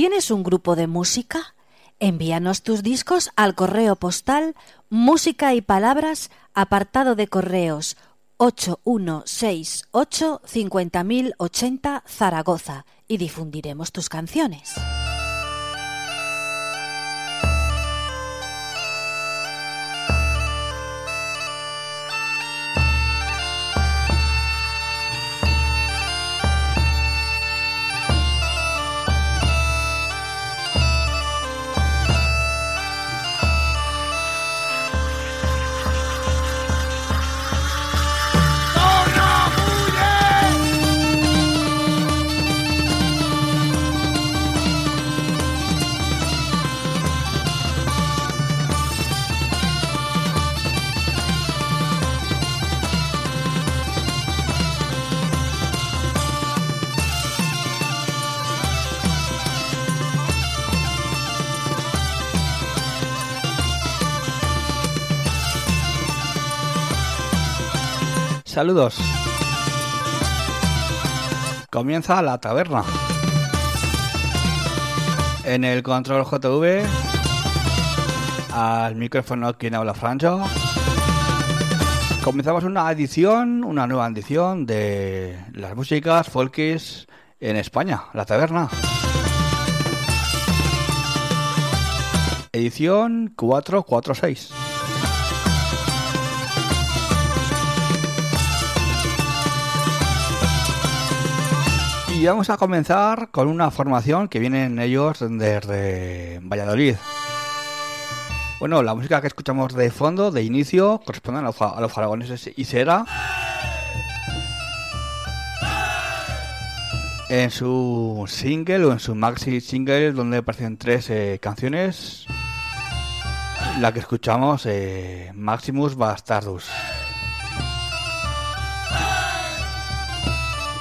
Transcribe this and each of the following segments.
¿Tienes un grupo de música? Envíanos tus discos al correo postal música y palabras apartado de correos 8168 50080 Zaragoza y difundiremos tus canciones. Saludos. Comienza la taberna. En el control JV, al micrófono quien habla Francho. Comenzamos una edición, una nueva edición de las músicas folkies en España, la taberna. Edición 446. Y vamos a comenzar con una formación que vienen ellos desde Valladolid. Bueno, la música que escuchamos de fondo, de inicio, corresponde a los, a los faragoneses Isera. En su single o en su maxi single, donde aparecen tres eh, canciones, la que escuchamos, eh, Maximus Bastardus.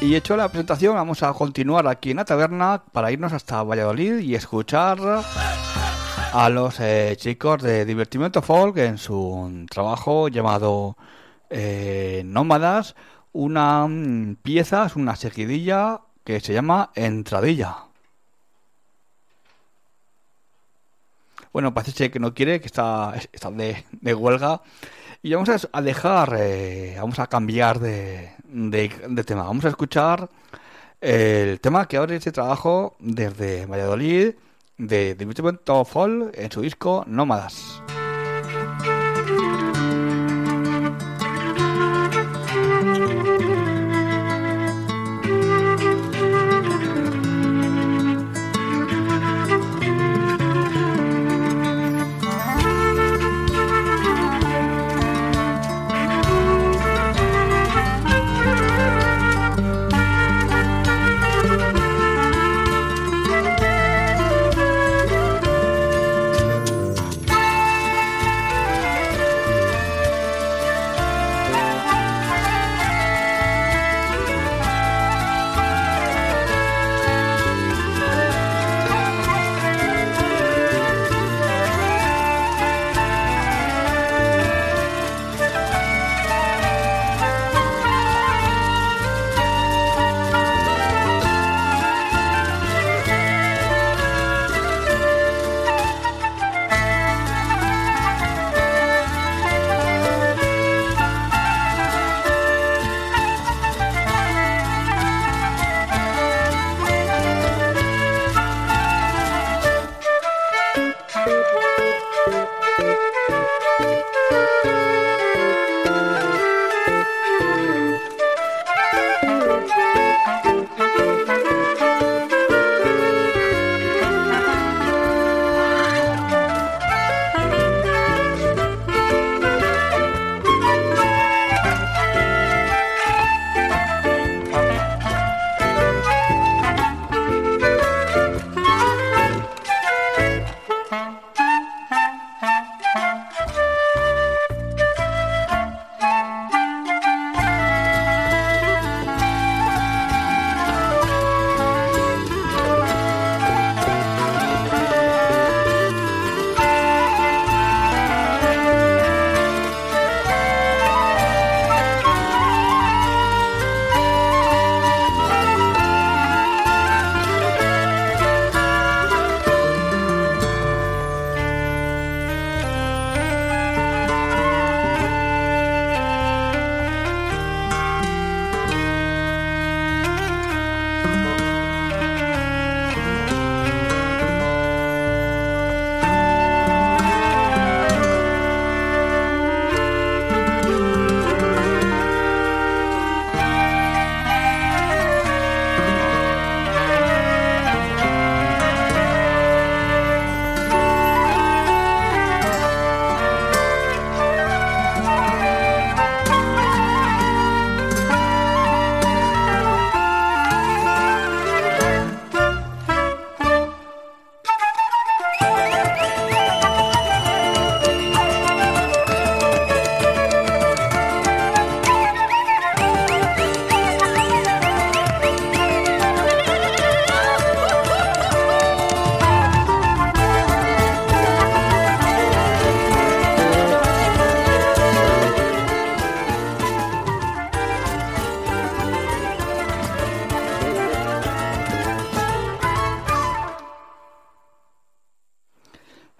Y hecho la presentación, vamos a continuar aquí en la taberna para irnos hasta Valladolid y escuchar a los eh, chicos de Divertimento Folk en su trabajo llamado eh, Nómadas, una mm, pieza, una seguidilla que se llama Entradilla. Bueno, parece que no quiere, que está, está de, de huelga. Y vamos a dejar, eh, vamos a cambiar de, de, tema. Vamos a escuchar el tema que abre este trabajo desde Valladolid de Dimitri Fall en su disco Nómadas.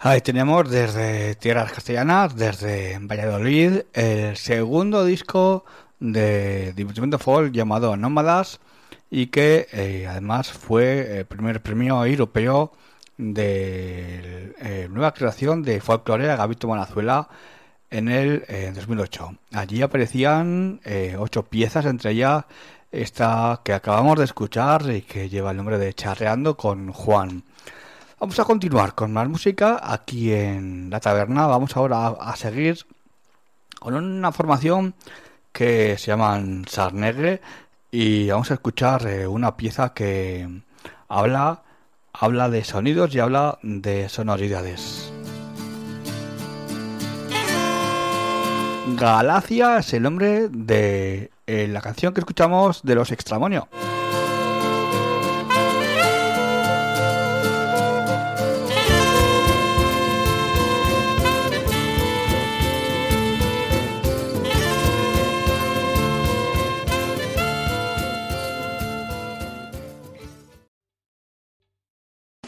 Ahí tenemos desde Tierras Castellanas, desde Valladolid, el segundo disco de Divertimento Folk llamado Nómadas y que eh, además fue el primer premio europeo de eh, nueva creación de folclore Gabito Manazuela en el 2008. Allí aparecían eh, ocho piezas, entre ellas esta que acabamos de escuchar y que lleva el nombre de Charreando con Juan. Vamos a continuar con más música aquí en la taberna. Vamos ahora a, seguir con una formación que se llaman Sarnegre y vamos a escuchar eh, una pieza que habla habla de sonidos y habla de sonoridades. Galacia es el nombre de eh, la canción que escuchamos de los Extramonio.